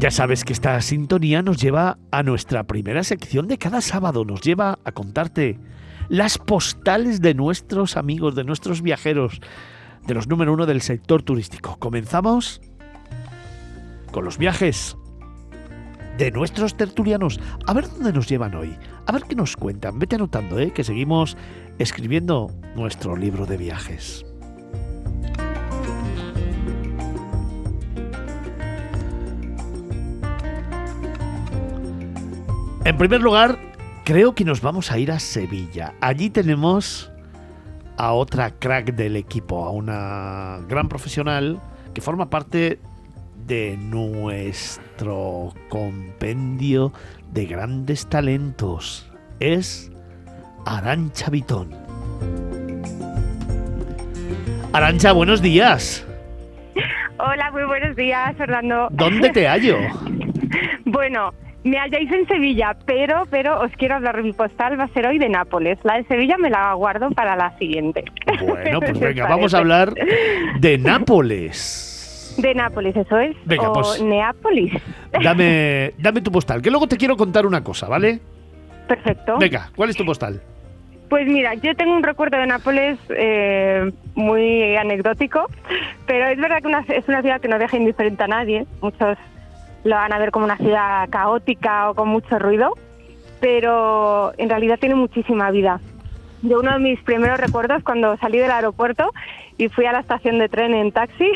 Ya sabes que esta sintonía nos lleva a nuestra primera sección de cada sábado, nos lleva a contarte las postales de nuestros amigos, de nuestros viajeros, de los número uno del sector turístico. Comenzamos con los viajes de nuestros tertulianos. A ver dónde nos llevan hoy, a ver qué nos cuentan. Vete anotando, ¿eh? que seguimos escribiendo nuestro libro de viajes. En primer lugar, creo que nos vamos a ir a Sevilla. Allí tenemos a otra crack del equipo, a una gran profesional que forma parte de nuestro compendio de grandes talentos. Es Arancha Vitón. Arancha, buenos días. Hola, muy buenos días, Fernando. ¿Dónde te hallo? bueno, me halláis en Sevilla, pero, pero os quiero hablar de mi postal, va a ser hoy de Nápoles. La de Sevilla me la guardo para la siguiente. Bueno, pues venga, vamos a hablar de Nápoles. De Nápoles, eso es. Venga, o pues- Neápolis. Dame, dame tu postal, que luego te quiero contar una cosa, ¿vale? Perfecto. Venga, ¿cuál es tu postal? Pues mira, yo tengo un recuerdo de Nápoles eh, muy anecdótico, pero es verdad que una- es una ciudad que no deja indiferente a nadie. Muchos lo van a ver como una ciudad caótica o con mucho ruido, pero en realidad tiene muchísima vida. Yo uno de mis primeros recuerdos cuando salí del aeropuerto y fui a la estación de tren en taxi,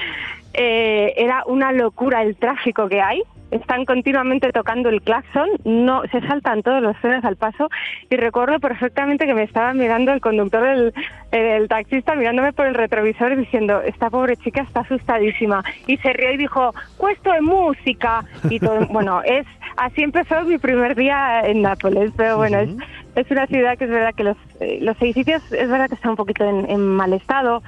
eh, era una locura el tráfico que hay. Están continuamente tocando el claxon, no se saltan todos los frenos al paso. Y recuerdo perfectamente que me estaba mirando el conductor del el taxista mirándome por el retrovisor y diciendo esta pobre chica está asustadísima y se rió y dijo puesto de música y todo bueno es así empezó mi primer día en Nápoles pero bueno es, es una ciudad que es verdad que los, eh, los edificios es verdad que están un poquito en, en mal estado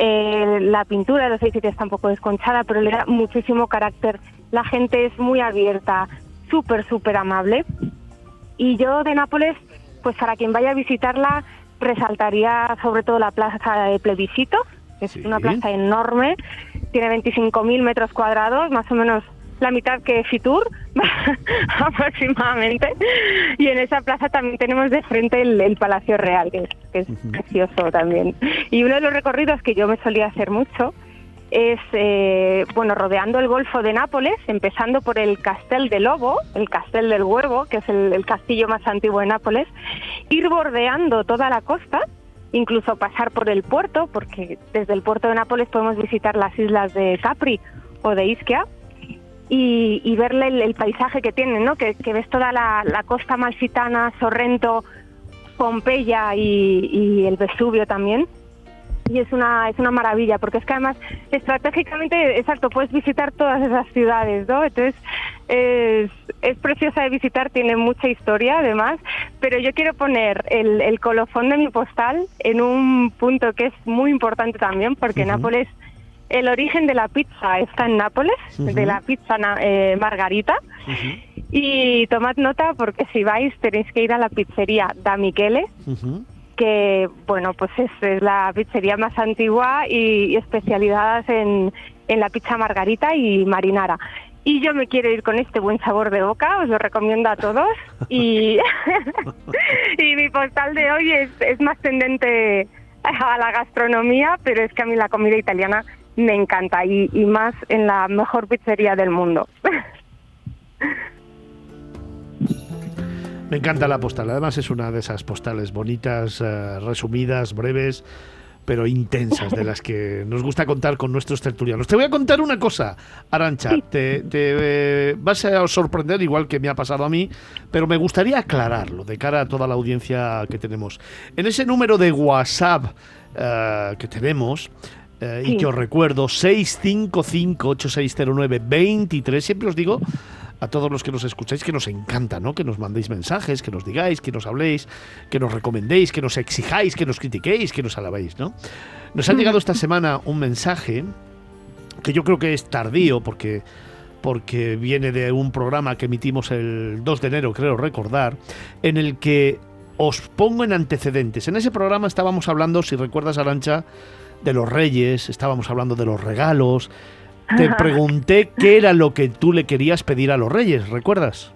eh, la pintura de los edificios está un poco desconchada, pero le da muchísimo carácter. La gente es muy abierta, súper, súper amable. Y yo de Nápoles, pues para quien vaya a visitarla, resaltaría sobre todo la plaza de Plebiscito, que es Sí. una plaza enorme, tiene 25.000 metros cuadrados, más o menos la mitad que Fitur, aproximadamente. Y en esa plaza también tenemos de frente el, el Palacio Real, que es, que es precioso también. Y uno de los recorridos que yo me solía hacer mucho es, eh, bueno, rodeando el Golfo de Nápoles, empezando por el Castel de Lobo, el Castel del Huervo, que es el, el castillo más antiguo de Nápoles, ir bordeando toda la costa, incluso pasar por el puerto, porque desde el puerto de Nápoles podemos visitar las islas de Capri o de Ischia, y, y verle el, el paisaje que tienen, ¿no? Que, que ves toda la, la costa malfitana, Sorrento, Pompeya y, y el Vesubio también. Y es una, es una maravilla, porque es que además estratégicamente, exacto, puedes visitar todas esas ciudades, ¿no? Entonces, es, es preciosa de visitar, tiene mucha historia además, pero yo quiero poner el, el colofón de mi postal en un punto que es muy importante también, porque Nápoles el origen de la pizza está en Nápoles, de la pizza eh, Margarita. Y tomad nota porque si vais tenéis que ir a la pizzería Da Michele, que bueno, pues es, es la pizzería más antigua y, y en, en la pizza Margarita y marinara. Y yo me quiero ir con este buen sabor de boca, os lo recomiendo a todos. Y, y mi postal de hoy es, es más tendente a la gastronomía, pero es que a mí la comida italiana me encanta y, y más en la mejor pizzería del mundo. Me encanta la postal. Además es una de esas postales bonitas, eh, resumidas, breves, pero intensas, de las que nos gusta contar con nuestros tertulianos. Te voy a contar una cosa, Arancha. Te, te, eh, vas a sorprender, igual que me ha pasado a mí, pero me gustaría aclararlo de cara a toda la audiencia que tenemos. En ese número de WhatsApp eh, que tenemos, eh, y que os recuerdo, 655-8609-23, siempre os digo a todos los que nos escucháis que nos encanta, ¿no? Que nos mandéis mensajes, que nos digáis, que nos habléis, que nos recomendéis, que nos exijáis, que nos critiquéis, que nos alabéis, ¿no? Nos ha llegado esta semana un mensaje que yo creo que es tardío porque porque viene de un programa que emitimos el 2 de enero, creo recordar, en el que os pongo en antecedentes. En ese programa estábamos hablando, si recuerdas, Arancha, de los reyes, estábamos hablando de los regalos, te pregunté qué era lo que tú le querías pedir a los reyes, ¿recuerdas?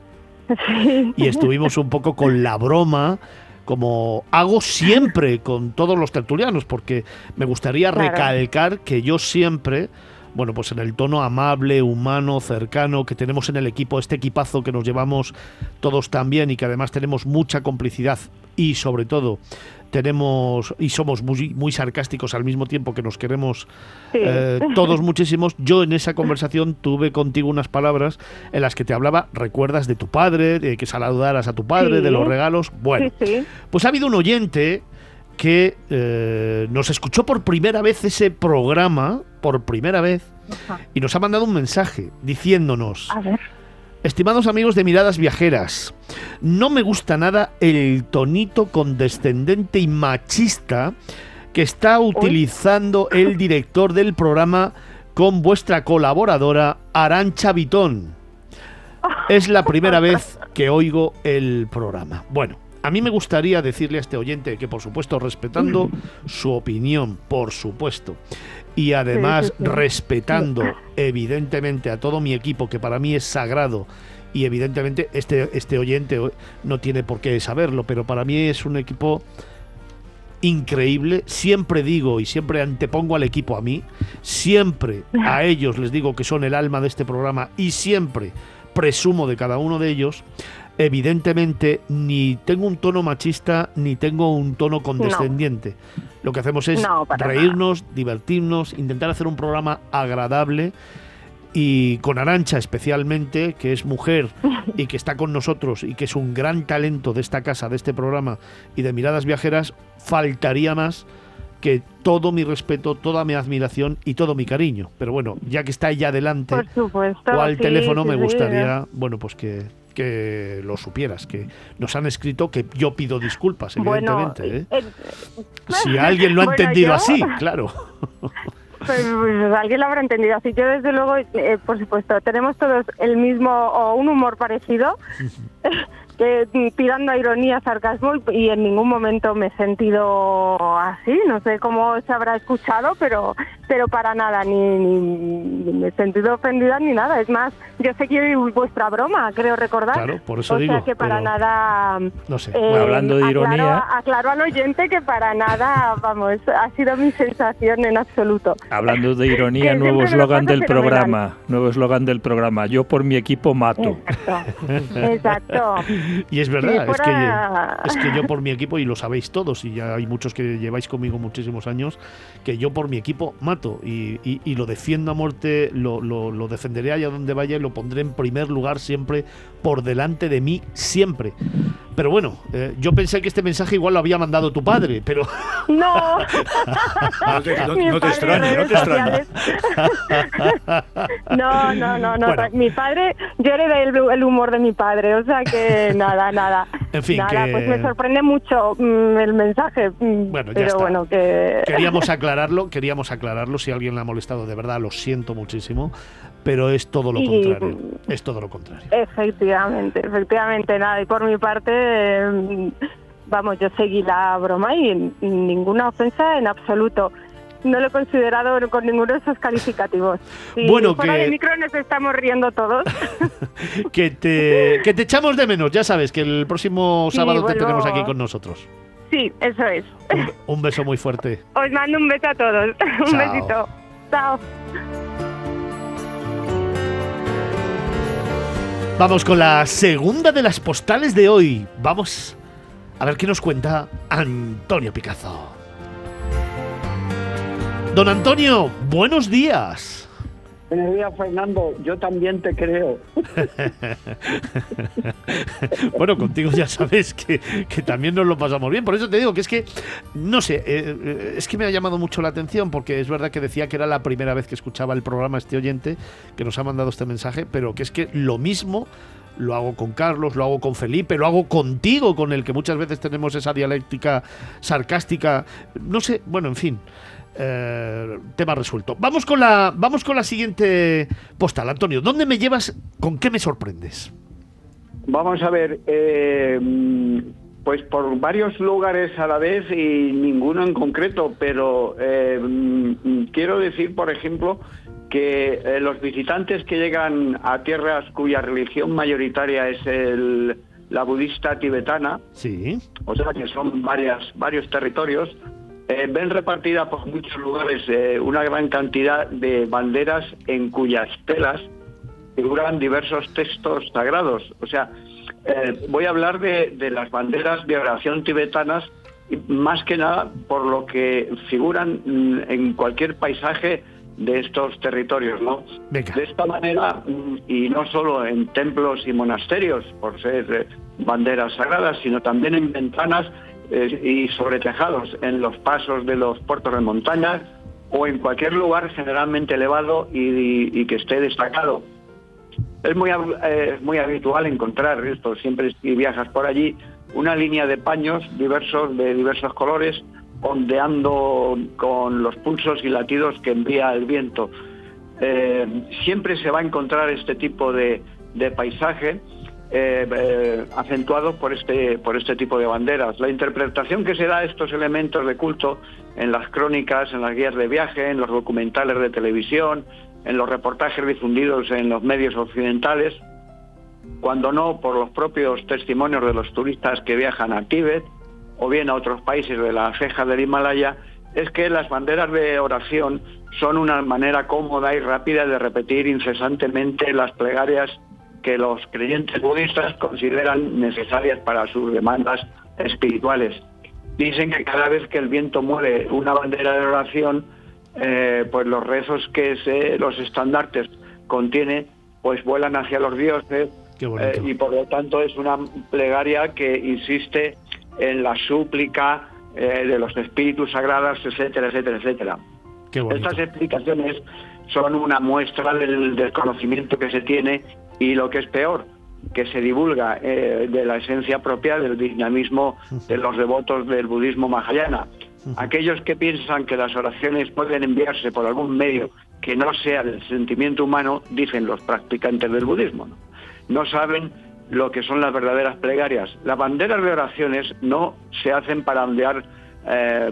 Sí. Y estuvimos un poco con la broma, como hago siempre con todos los tertulianos, porque me gustaría Claro. recalcar que yo siempre, bueno, pues en el tono amable, humano, cercano que tenemos en el equipo, este equipazo que nos llevamos todos tan bien y que además tenemos mucha complicidad y sobre todo tenemos y somos muy, muy sarcásticos al mismo tiempo que nos queremos Sí. eh, todos muchísimos. Yo en esa conversación tuve contigo unas palabras en las que te hablaba, recuerdas de tu padre, de que saludaras a tu padre, Sí. de los regalos. Bueno, sí. pues ha habido un oyente que eh, nos escuchó por primera vez ese programa, por primera vez, Ajá. y nos ha mandado un mensaje diciéndonos, A ver. estimados amigos de Miradas Viajeras, no me gusta nada el tonito condescendente y machista que está utilizando el director del programa con vuestra colaboradora Arancha Vitón. Es la primera vez que oigo el programa. Bueno, a mí me gustaría decirle a este oyente que, por supuesto, respetando su opinión, por supuesto, y además respetando, evidentemente, a todo mi equipo, que para mí es sagrado, y evidentemente este, este oyente no tiene por qué saberlo, pero para mí es un equipo increíble. Siempre digo y siempre antepongo al equipo a mí. Siempre a ellos les digo que son el alma de este programa y siempre presumo de cada uno de ellos. Evidentemente, ni tengo un tono machista ni tengo un tono condescendiente. Lo que hacemos es No, reírnos, divertirnos, intentar hacer un programa agradable y con Arancha especialmente, que es mujer y que está con nosotros y que es un gran talento de esta casa, de este programa y de Miradas Viajeras, faltaría más que todo mi respeto, toda mi admiración y todo mi cariño. Pero bueno, ya que está ella delante supuesto. o al sí, teléfono, sí, me sí. gustaría, bueno, pues que, que lo supieras, que nos han escrito que yo pido disculpas, Bueno, evidentemente. ¿eh? eh, Si alguien lo ha bueno, entendido yo- así, claro. Pues, pues alguien lo habrá entendido así. Yo, desde luego, eh, por supuesto, tenemos todos el mismo o un humor parecido, mm, tirando a ironía, sarcasmo, y, en ningún momento me he sentido así. No sé cómo se habrá escuchado, pero pero para nada, ni, ni- ni me he sentido ofendida ni nada. Es más, yo sé que vuestra broma, creo recordar. Claro, por eso o digo, sea que para nada. No sé. eh, hablando de aclaro- ironía- Aclaro al oyente que para nada, vamos, ha sido mi sensación en absoluto. Hablando de ironía, nuevo eslogan del fenomenal. programa. Nuevo eslogan del programa. Yo por mi equipo mato. Exacto, exacto. Y es verdad, Si es, que, es que yo por mi equipo, y lo sabéis todos, y ya hay muchos que lleváis conmigo muchísimos años, que yo por mi equipo mato y, y- y lo defiendo a muerte, lo, lo- lo defenderé allá donde vaya y lo pondré en primer lugar siempre, por delante de mí, siempre. Pero bueno, eh, yo pensé que este mensaje igual lo había mandado tu padre, pero No. No te- no- no te extraña, no te extraña. No, no, no, no. Bueno. Mi padre, yo heredé el, el humor de mi padre, o sea que nada, nada. En fin, nada, que- pues me sorprende mucho mm, el mensaje. mm, Bueno, ya pero está. bueno, que. queríamos aclararlo, queríamos aclararlo. Si alguien le ha molestado, de verdad, lo siento muchísimo, pero es todo lo Y- contrario. Es todo lo contrario. Efectivamente, efectivamente, nada. Y por mi parte, eh, vamos, yo seguí la broma y ninguna ofensa en absoluto. No lo he considerado con ninguno de esos calificativos. Si Bueno, fuera que- de micro nos estamos riendo todos. Que te, que te echamos de menos, ya sabes que el próximo Sí, sábado te vuelvo- tenemos aquí con nosotros. sí, eso es. Un, un beso muy fuerte. Os mando un beso a todos. un Chao. besito. Chao. Vamos con la segunda de las postales de hoy. Vamos a ver qué nos cuenta Antonio Picazo. Don Antonio, buenos días. Buenos días, Fernando. Yo también te creo. Bueno, contigo ya sabes que, que también nos lo pasamos bien. Por eso te digo que es que, no sé, eh, eh, es que me ha llamado mucho la atención porque es verdad que decía que era la primera vez que escuchaba el programa este oyente que nos ha mandado este mensaje, pero que es que lo mismo lo hago con Carlos, lo hago con Felipe, lo hago contigo, con el que muchas veces tenemos esa dialéctica sarcástica. No sé, bueno, en fin. Eh, tema resuelto. Vamos con la vamos con la siguiente postal, Antonio. ¿Dónde me llevas? ¿Con qué me sorprendes? Vamos a ver, eh, pues por varios lugares a la vez y ninguno en concreto, pero eh, quiero decir, por ejemplo, que eh, los visitantes que llegan a tierras cuya religión mayoritaria es el, la budista tibetana, Sí. o sea que son varias, varios territorios, eh, ven repartida por muchos lugares eh, una gran cantidad de banderas en cuyas telas figuran diversos textos sagrados. O sea, eh, voy a hablar de, de las banderas de oración tibetanas, más que nada por lo que figuran mm, en cualquier paisaje de estos territorios, ¿no? Venga. De esta manera, mm, y no solo en templos y monasterios, por ser banderas sagradas, sino también en ventanas y sobre tejados, en los pasos de los puertos de montaña o en cualquier lugar generalmente elevado y, que esté destacado. Es muy, eh, muy habitual encontrar esto, siempre si viajas por allí, una línea de paños diversos, de diversos colores, ondeando con los pulsos y latidos que envía el viento. Eh, siempre se va a encontrar este tipo de, de paisaje eh, eh, acentuado por este, por este tipo de banderas. La interpretación que se da a estos elementos de culto en las crónicas, en las guías de viaje, en los documentales de televisión, en los reportajes difundidos en los medios occidentales, cuando no por los propios testimonios de los turistas que viajan a Tíbet o bien a otros países de la ceja del Himalaya, es que las banderas de oración son una manera cómoda y rápida de repetir incesantemente las plegarias que los creyentes budistas consideran necesarias para sus demandas espirituales. Dicen que cada vez que el viento mueve una bandera de oración, eh, pues los rezos que se, los estandartes contiene, pues vuelan hacia los dioses eh, y por lo tanto es una plegaria que insiste en la súplica eh, de los espíritus sagrados, etcétera, etcétera, etcétera. Estas explicaciones son una muestra del desconocimiento que se tiene y lo que es peor, que se divulga eh, de la esencia propia del dinamismo de los devotos del budismo mahayana. Aquellos que piensan que las oraciones pueden enviarse por algún medio que no sea del sentimiento humano, dicen los practicantes del budismo. No, saben lo que son las verdaderas plegarias. Las banderas de oraciones no se hacen para ondear eh,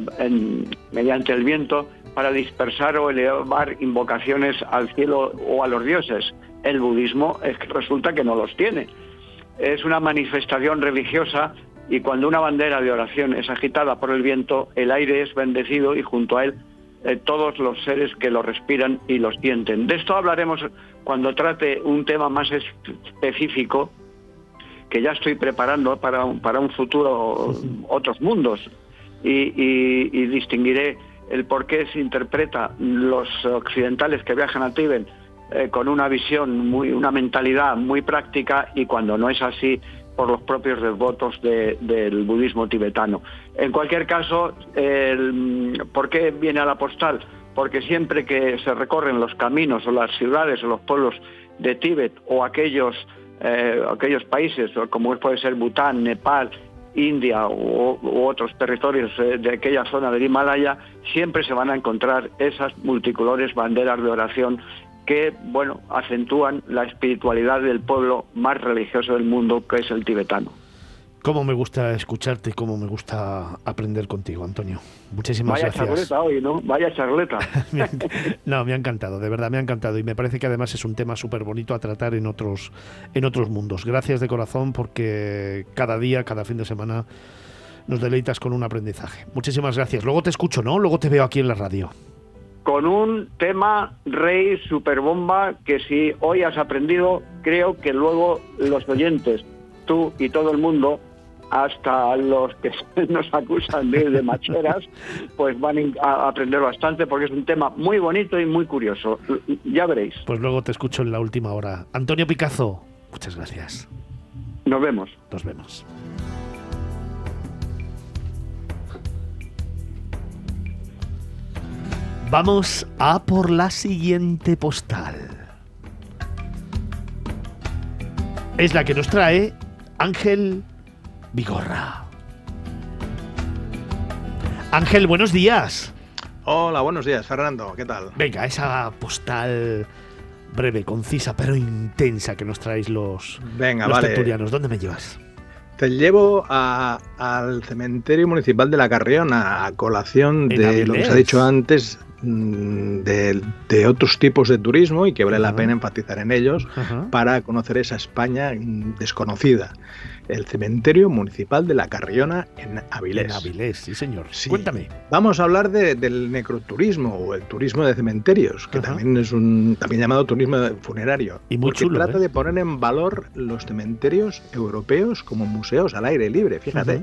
mediante el viento, para dispersar o elevar invocaciones al cielo o a los dioses. El budismo es que resulta que no los tiene. Es una manifestación religiosa y cuando una bandera de oración es agitada por el viento, el aire es bendecido y junto a él eh, todos los seres que lo respiran y lo sienten. De esto hablaremos cuando trate un tema más es- específico que ya estoy preparando para, un- para un futuro otros mundos y, y- y distinguiré el por qué se interpreta los occidentales que viajan a Tíbet eh, con una visión, muy, una mentalidad muy práctica y cuando no es así por los propios devotos de- del budismo tibetano. En cualquier caso, ¿por qué viene a la postal? Porque siempre que se recorren los caminos o las ciudades o los pueblos de Tíbet o aquellos, eh, aquellos países, como puede ser Bután, Nepal, India u, u otros territorios eh, de aquella zona del Himalaya, siempre se van a encontrar esas multicolores banderas de oración que, bueno, acentúan la espiritualidad del pueblo más religioso del mundo, que es el tibetano. Cómo me gusta escucharte, cómo me gusta aprender contigo, Antonio. Muchísimas Vaya gracias. charleta hoy, ¿no? Vaya charleta. Me no, me ha encantado, de verdad me ha encantado y me parece que además es un tema súper bonito a tratar en otros, en otros mundos. Gracias de corazón porque cada día, cada fin de semana nos deleitas con un aprendizaje. Muchísimas gracias. Luego te escucho, ¿no? Luego te veo aquí en la radio. Con un tema rey superbomba que si hoy has aprendido, creo que luego los oyentes, tú y todo el mundo, hasta los que nos acusan de, de macheras, pues van a aprender bastante porque es un tema muy bonito y muy curioso. Ya veréis. Pues luego te escucho en la última hora. Antonio Picazo, muchas gracias. Nos vemos. Nos vemos. Vamos a por la siguiente postal. Es la que nos trae Ángel Vigorra. Ángel, buenos días. Hola, buenos días, Fernando. ¿Qué tal? Venga, esa postal breve, concisa, pero intensa que nos traéis los, Venga, los vale. ¿Dónde me llevas? Te llevo a- al cementerio municipal de la Carrión a, colación de lo que se ha dicho antes de, de otros tipos de turismo y que vale la pena enfatizar en ellos para conocer esa España mm, desconocida. El cementerio municipal de la Carriona en Avilés. En Avilés, sí, señor. Sí. Cuéntame. Vamos a hablar de- del necroturismo o el turismo de cementerios, que también es un también llamado turismo funerario. Y muy porque chulo, trata ¿eh? de poner en valor los cementerios europeos como museos al aire libre, fíjate.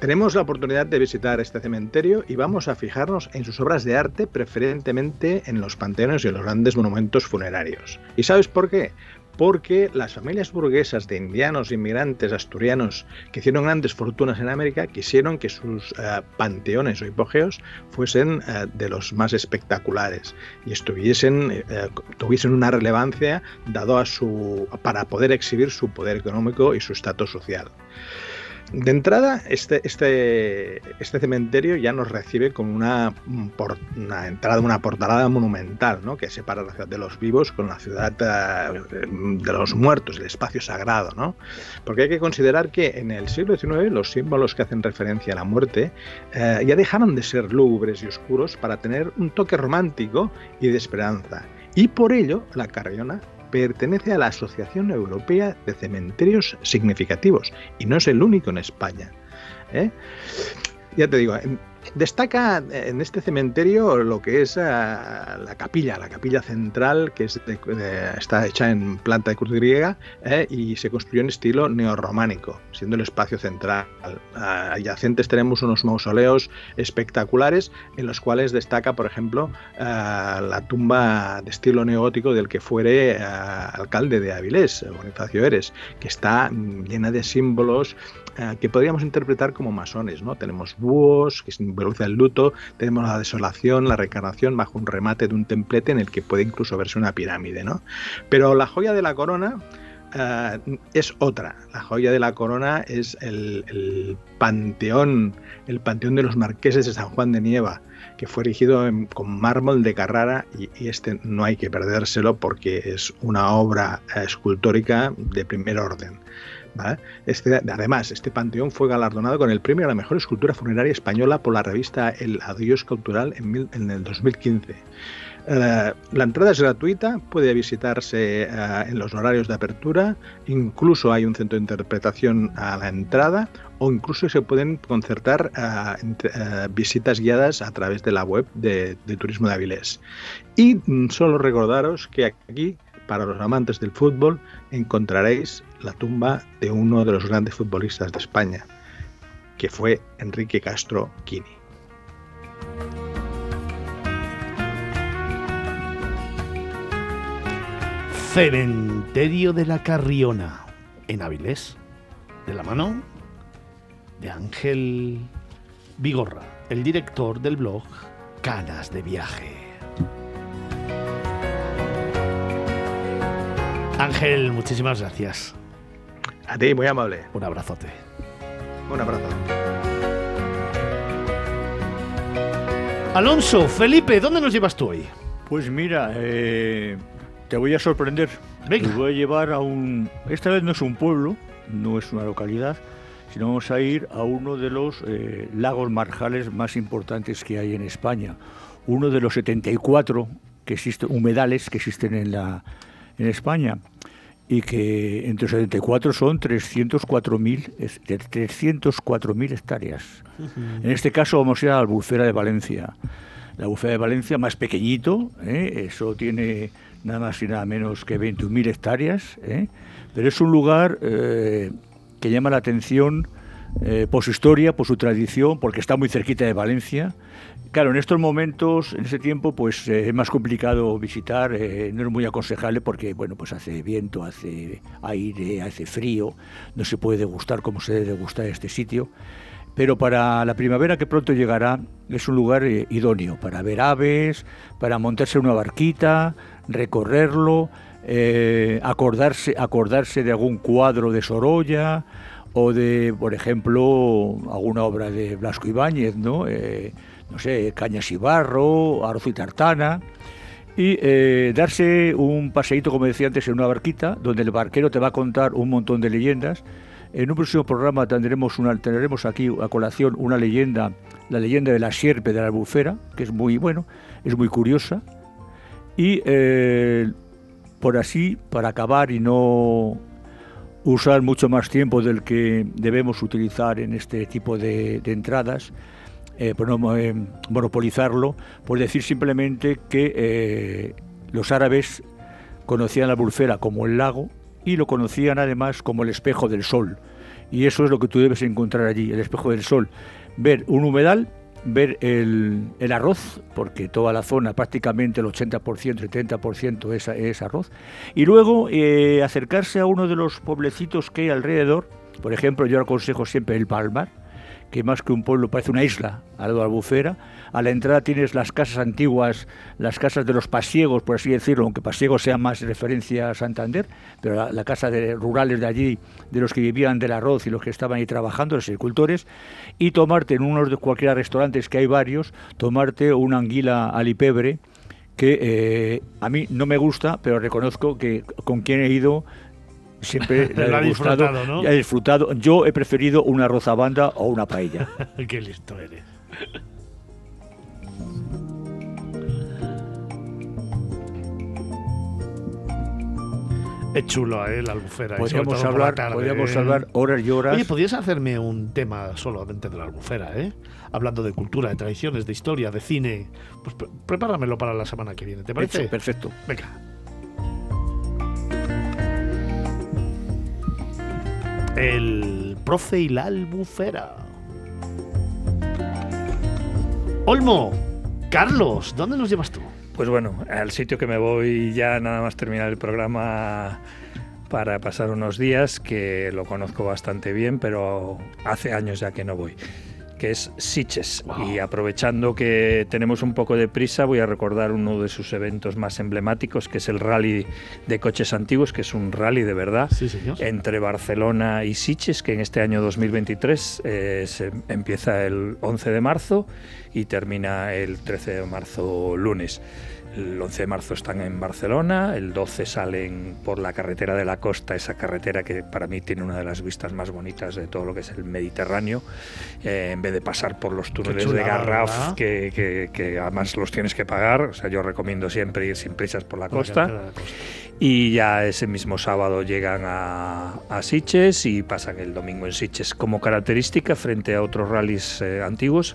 Tenemos la oportunidad de visitar este cementerio y vamos a fijarnos en sus obras de arte, preferentemente en los panteones y en los grandes monumentos funerarios. ¿Y sabes por qué? Porque las familias burguesas de indianos inmigrantes asturianos que hicieron grandes fortunas en América quisieron que sus eh, panteones o hipogeos fuesen eh, de los más espectaculares y estuviesen eh, tuviesen una relevancia dado a su para poder exhibir su poder económico y su estatus social. De entrada, este, este, este cementerio ya nos recibe con una, por- una entrada, una portalada monumental, ¿no? que separa la ciudad de los vivos con la ciudad eh, de los muertos, el espacio sagrado. ¿no? Porque hay que considerar que en el siglo XIX los símbolos que hacen referencia a la muerte eh, ya dejaron de ser lúgubres y oscuros para tener un toque romántico y de esperanza. Y por ello, la Carriona pertenece a la Asociación Europea de Cementerios Significativos y no es el único en España. ¿eh? Ya te digo, destaca en este cementerio lo que es ah, la capilla, la capilla central, que es de- está hecha en planta de cruz griega ¿eh? y se construyó en estilo neorrománico, siendo el espacio central. Ah, adyacentes tenemos unos mausoleos espectaculares en los cuales destaca, por ejemplo, ah, la tumba de estilo neogótico del que fuere ah, alcalde de Avilés, Bonifacio Eres, que está mm, llena de símbolos eh, que podríamos interpretar como masones, ¿no? Tenemos búhos, que simboliza el luto, tenemos la desolación, la reencarnación bajo un remate de un templete en el que puede incluso verse una pirámide, ¿no? Pero la joya de la corona eh, es otra. La joya de la corona es el, el panteón, el panteón de los marqueses de San Juan de Nieva, que fue erigido en- con mármol de Carrara y, y este no hay que perdérselo porque es una obra eh, escultórica de primer orden. Este, además, este panteón fue galardonado con el premio a la mejor escultura funeraria española por la revista El Adiós Cultural en, el 2015. Eh, la entrada es gratuita, puede visitarse eh, en los horarios de apertura, incluso hay un centro de interpretación a la entrada o incluso se pueden concertar eh, visitas guiadas a través de la web de, de Turismo de Avilés. Y mm, solo recordaros que aquí, para los amantes del fútbol, encontraréis la tumba de uno de los grandes futbolistas de España, que fue Enrique Castro Quini. Cementerio de la Carriona, en Avilés, de la mano de Ángel Vigorra, el director del blog Canas de Viaje. Ángel, muchísimas gracias. A ti, muy amable. Un abrazote. Un abrazo. Alonso, Felipe, ¿dónde nos llevas tú hoy? Pues mira, eh, te voy a sorprender. Venga. Te voy a llevar a un... Esta vez no es un pueblo, no es una localidad, sino vamos a ir a uno de los eh, lagos marjales más importantes que hay en España. Uno de los 74 que existen, humedales que existen en, la, en España. Y que entre los 74 son 304.000 es- de 304.000 hectáreas. En este caso vamos a ir a la Albufera de Valencia. La Albufera de Valencia más pequeñito, ¿eh? eso tiene nada más y nada menos que 21.000 hectáreas, ¿eh? pero es un lugar eh, que llama la atención eh, por su historia, por su tradición, porque está muy cerquita de Valencia. Claro, en estos momentos, en ese tiempo, pues eh, es más complicado visitar, eh, no es muy aconsejable porque, bueno, pues hace viento, hace aire, hace frío, no se puede degustar como se debe degustar este sitio. Pero para la primavera que pronto llegará es un lugar eh, idóneo para ver aves, para montarse una barquita, recorrerlo, acordarse, acordarse de algún cuadro de Sorolla o de, por ejemplo, alguna obra de Blasco Ibáñez, ¿no? No sé, Cañas y Barro, Arroz y Tartana y eh, darse un paseíto, como decía antes, en una barquita, donde el barquero te va a contar un montón de leyendas En un próximo programa tendremos, una, tendremos aquí a colación una leyenda, la leyenda de la sierpe de la albufera, que es muy bueno, es muy curiosa. Y eh, por así, para acabar y no usar mucho más tiempo del que debemos utilizar en este tipo de, entradas, eh, por no eh, monopolizarlo, por decir simplemente que los árabes conocían la albufera como el lago y lo conocían además como el espejo del sol. Y eso es lo que tú debes encontrar allí, el espejo del sol. Ver un humedal, ver el, arroz, porque toda la zona, prácticamente el 80%, el 30% es, es arroz, y luego eh, acercarse a uno de los pueblecitos que hay alrededor, por ejemplo, yo aconsejo siempre el Palmar, que más que un pueblo parece una isla al lado Albufera. A la entrada tienes las casas antiguas, las casas de los pasiegos, por así decirlo, aunque pasiegos sea más referencia a Santander, pero la, casa de rurales de allí, de los que vivían del arroz y los que estaban ahí trabajando, los agricultores, y tomarte en unos de cualquier restaurantes que hay varios, tomarte una anguila alipebre que eh, a mí no me gusta, pero reconozco que con quien he ido siempre la he disfrutado, ¿no? he disfrutado. Yo he preferido una rozabanda o una paella. Qué listo eres. Es chulo, ¿eh? La albufera. Podríamos hablar, podríamos ¿eh? hablar horas y horas. Oye, podrías hacerme un tema solamente de la albufera, ¿eh? Hablando de cultura, de tradiciones, de historia, de cine. Pues prepáramelo para la semana que viene, ¿te parece? perfecto. Venga. El profe y la albufera. Olmo, Carlos, ¿dónde nos llevas tú? Pues bueno, al sitio que me voy ya nada más terminar el programa para pasar unos días, que lo conozco bastante bien, pero hace años ya que no voy que es Siches. Y aprovechando que tenemos un poco de prisa, voy a recordar uno de sus eventos más emblemáticos, que es el Rally de Coches Antiguos, que es un rally de verdad entre Barcelona y Siches, que en este año 2023 eh, se empieza el 11 de marzo y termina el 13 de marzo lunes. El 11 de marzo están en Barcelona, el 12 salen por la carretera de la costa, esa carretera que para mí tiene una de las vistas más bonitas de todo lo que es el Mediterráneo, eh, en vez de pasar por los túneles de Garraf, que, que, además los tienes que pagar. O sea, yo recomiendo siempre ir sin prisas por la costa. Y ya ese mismo sábado llegan a, a Siches y pasan el domingo en Siches. Como característica, frente a otros rallies eh, antiguos,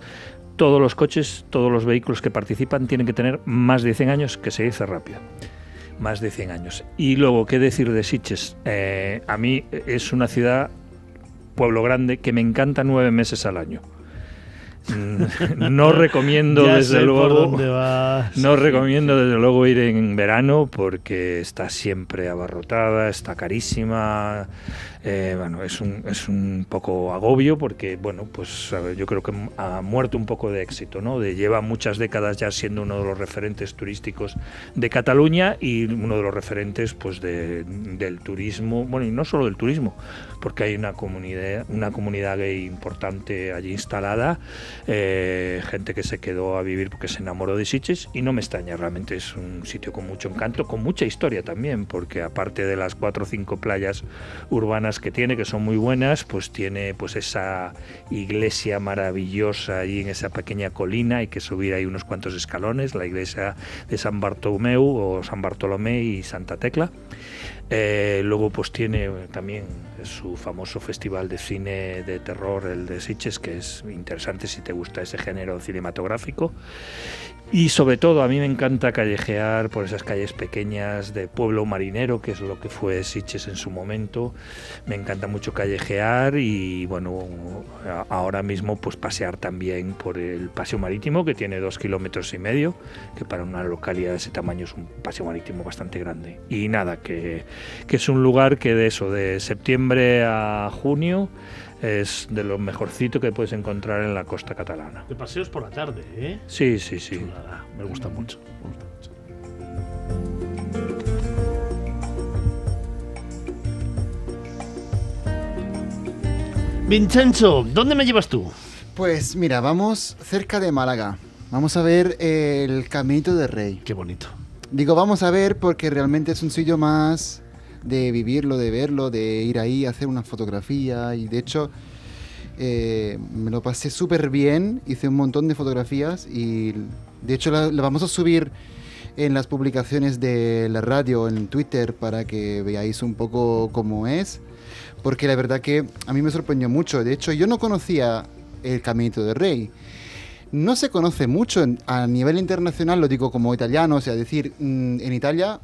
todos los coches, todos los vehículos que participan tienen que tener más de 100 años, que se dice rápido. Más de 100 años. Y luego, ¿qué decir de Siches? Eh, a mí es una ciudad, pueblo grande, que me encanta nueve meses al año. Mm, no recomiendo desde luego no recomiendo desde luego ir en verano porque está siempre abarrotada está carísima eh, bueno, es un, es un poco agobio porque, bueno, pues yo creo que ha muerto un poco de éxito, ¿no? De, lleva muchas décadas ya siendo uno de los referentes turísticos de Cataluña y uno de los referentes, pues, del turismo, bueno, y no solo del turismo, porque hay una comunidad, una comunidad gay importante allí instalada, eh, gente que se quedó a vivir porque se enamoró de Sitges y no me extraña, realmente es un sitio con mucho encanto, con mucha historia también, porque aparte de las cuatro o cinco playas urbanas que tiene, que son muy buenas, pues tiene pues esa iglesia maravillosa allí en esa pequeña colina, hay que subir ahí unos cuantos escalones, la iglesia de San Bartolomeu o San Bartolomé y Santa Tecla. Eh, luego pues tiene también su famoso festival de cine de terror, el de Sitges, que es interesante si te gusta ese género cinematográfico. Y sobre todo a mí me encanta callejear por esas calles pequeñas de pueblo marinero, que es lo que fue Siches en su momento. Me encanta mucho callejear y bueno, ahora mismo pues pasear también por el paseo marítimo, que tiene dos kilómetros y medio, que para una localidad de ese tamaño es un paseo marítimo bastante grande. Y nada, que, que es un lugar que de eso, de septiembre a junio, es de lo mejorcito que puedes encontrar en la costa catalana. De paseos por la tarde, ¿eh? Sí, sí, sí. Me gusta mucho. Me gusta mucho. Vincenzo, ¿dónde me llevas tú? Pues mira, vamos cerca de Málaga. Vamos a ver el Caminito del Rey. Qué bonito. Digo, vamos a ver porque realmente es un sitio más de vivirlo, de verlo, de ir ahí, hacer una fotografía y de hecho eh, me lo pasé súper bien, hice un montón de fotografías y de hecho la vamos a subir en las publicaciones de la radio, en Twitter, para que veáis un poco cómo es, porque la verdad que a mí me sorprendió mucho. De hecho, yo no conocía el Caminito del Rey. No se conoce mucho en- a nivel internacional, lo digo como italiano, o sea, decir, mm, en Italia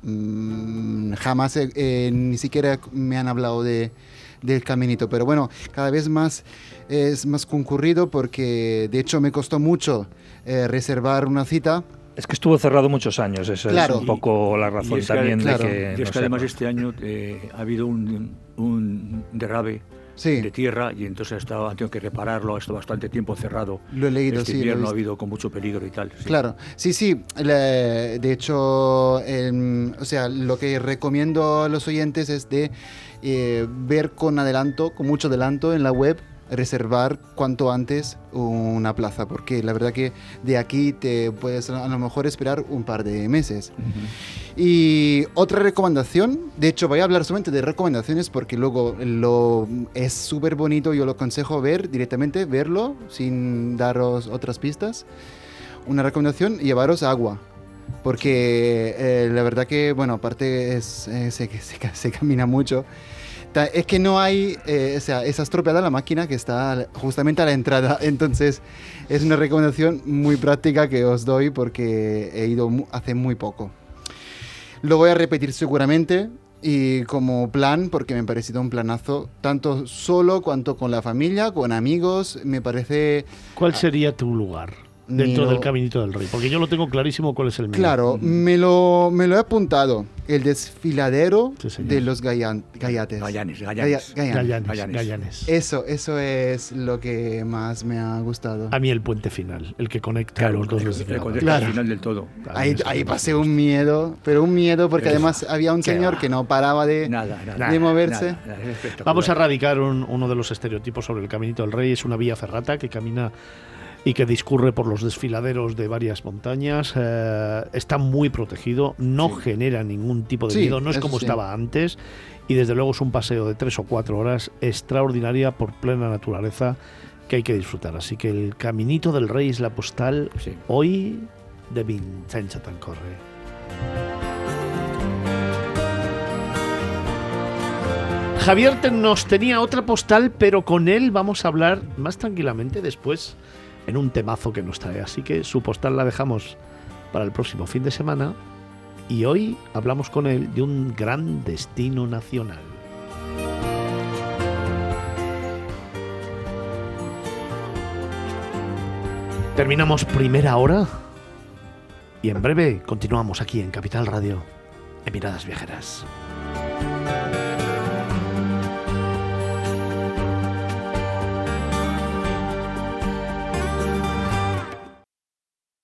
mm, jamás he- eh, ni siquiera me han hablado de, del caminito, pero bueno, cada vez más es más concurrido porque de hecho me costó mucho eh, reservar una cita. Es que estuvo cerrado muchos años, esa Claro. es un poco la razón Y es que- también claro, de que... Y es no que además este año eh, ha habido un, un derrame Sí, de tierra y entonces ha estado, han tenido que repararlo, ha estado bastante tiempo cerrado. lo he leído, este sí. lo he invierno ha habido con mucho peligro y tal. sí. Claro, sí, sí. le- de hecho, o sea, lo que recomiendo a los oyentes es de eh, ver con adelanto, con mucho adelanto en la web, reservar cuanto antes una plaza, porque la verdad que de aquí te puedes a lo mejor esperar un par de meses. Y otra recomendación, de hecho voy a hablar solamente de recomendaciones porque luego lo es súper bonito, yo lo aconsejo ver directamente, verlo sin daros otras pistas. Una recomendación, llevaros agua. Porque eh, la verdad que, bueno, aparte es, eh, se, se ca- se camina mucho. Es que no hay, eh, o sea, es estropeada la máquina que está justamente a la entrada. Entonces, es una recomendación muy práctica que os doy porque he ido hace muy poco. Lo voy a repetir seguramente y como plan, porque me ha parecido un planazo, tanto solo cuanto con la familia, con amigos, me parece... ¿Cuál sería tu lugar dentro Mío. del Caminito del Rey? Porque yo lo tengo clarísimo cuál es el mío. Claro, me lo, me lo he apuntado, el desfiladero Sí, de los gallan- gallates. Gallanes, Gallanes. Gallanes. Gallanes, Gallanes. Gallanes. Eso, eso es lo que más me ha gustado. A mí el puente final, el que conecta Claro, los dos el- el contexto Claro. al final del todo. Ahí, ahí pasé un miedo, pero un miedo porque además había un señor va. que no paraba de... Nada, nada. de moverse. nada. Vamos a erradicar un- uno de los estereotipos sobre el Caminito del Rey. Es una vía ferrata que camina y que discurre por los desfiladeros de varias montañas. Eh, está muy protegido, no Sí. genera ningún tipo de Sí, miedo, no es como sí. estaba antes. Y desde luego es un paseo de tres o cuatro horas extraordinaria por plena naturaleza que hay que disfrutar. Así que el Caminito del Rey es la postal hoy de Vincenzo Tancorre. Javier nos tenía otra postal, pero con él vamos a hablar más tranquilamente después en un temazo que nos trae. Así que su postal la dejamos para el próximo fin de semana y hoy hablamos con él de un gran destino nacional. Terminamos primera hora y en breve continuamos aquí en Capital Radio, en Miradas Viajeras.